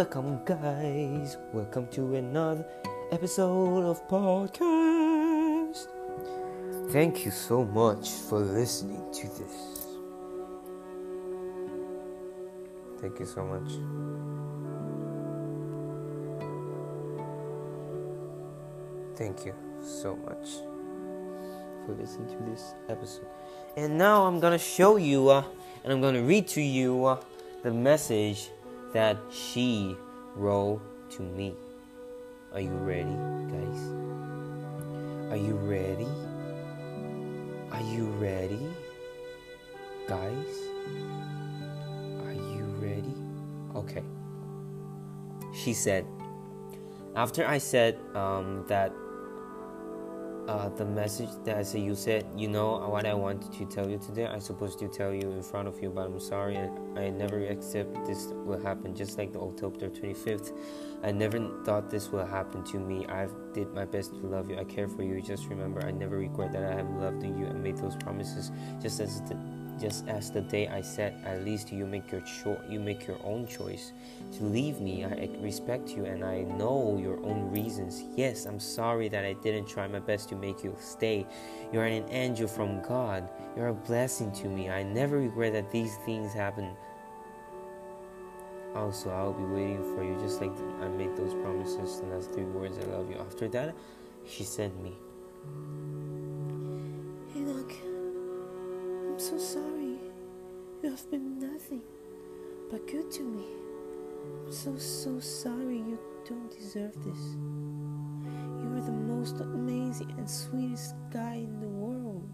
Welcome, guys. Welcome to another episode of podcast. Thank you so much for listening to this. Thank you so much. Thank you so much for listening to this episode. And now I'm gonna show you, uh, and I'm gonna read to you uh, the message that she wrote to me. Are you ready, guys? Are you ready? Are you ready, guys? Are you ready? Okay. She said, after I said um, that uh, the message that you said, you know what I wanted to tell you today. I supposed to tell you in front of you, but I'm sorry. I, I never accept this will happen. Just like the October 25th, I never thought this will happen to me. I did my best to love you. I care for you. Just remember, I never regret that I have loved you and made those promises. Just as the, just as the day I said, at least you make your cho- you make your own choice to leave me. I respect you and I know your own reasons. Yes, I'm sorry that I didn't try my best to make you stay. You're an angel from God. You're a blessing to me. I never regret that these things happen. Also, I'll be waiting for you just like I made those promises. And that's three words I love you. After that, she sent me. So sorry. You have been nothing but good to me. I'm so, so sorry. You don't deserve this. You are the most amazing and sweetest guy in the world.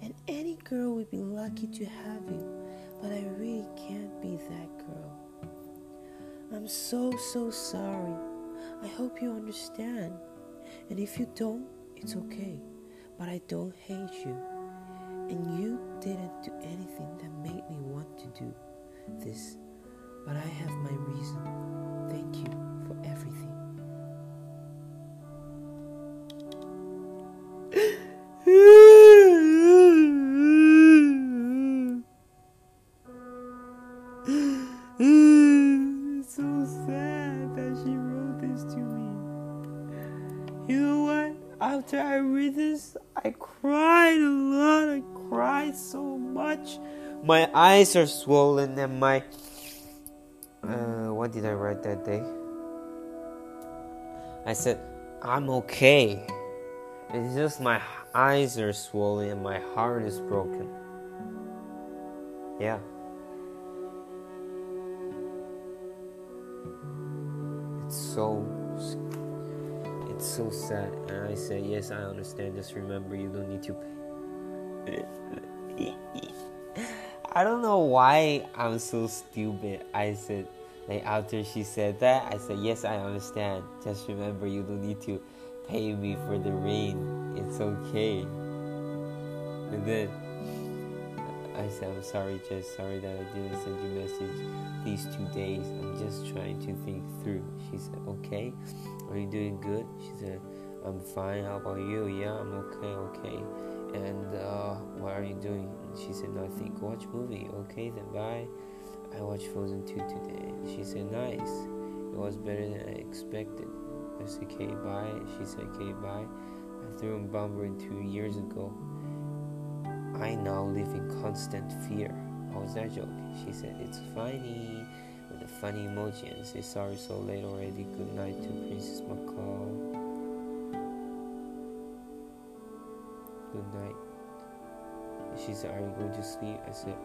And any girl would be lucky to have you. But I really can't be that girl. I'm so, so sorry. I hope you understand. And if you don't, it's okay. But I don't hate you. And you didn't do anything that made me want to do this. But I have my reason. Thank you for everything. So sad that she wrote this to me. You know what? After I read this, I cried a lot. So much. My eyes are swollen and my. Uh, what did I write that day? I said, I'm okay. It's just my eyes are swollen and my heart is broken. Yeah. It's so. It's so sad. And I said, Yes, I understand. Just remember, you don't need to pay. I don't know why I'm so stupid. I said, like after she said that, I said, yes, I understand. Just remember, you don't need to pay me for the rain. It's okay. And then I said, I'm sorry, just sorry that I didn't send you a message these two days. I'm just trying to think through. She said, okay. Are you doing good? She said, I'm fine. How about you? Yeah, I'm okay, okay. And uh, what are you doing? And she said, nothing. Watch movie. Okay, then bye. I watched Frozen 2 today. She said, nice. It was better than I expected. I said, okay, bye. She said, okay, bye. I threw a bomber in two years ago. I now live in constant fear. How was that joke? She said, it's funny. With a funny emoji and say, sorry so late already. Good night to Princess McCall. Good night. She said, Are you going to sleep? I said,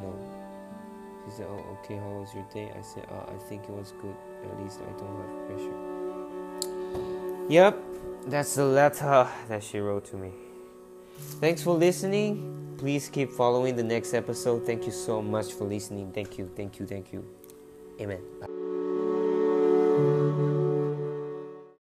No. She said, Oh, okay, how was your day? I said, uh, I think it was good. At least I don't have pressure. Yep, that's the letter that she wrote to me. Thanks for listening. Please keep following the next episode. Thank you so much for listening. Thank you, thank you, thank you. Amen.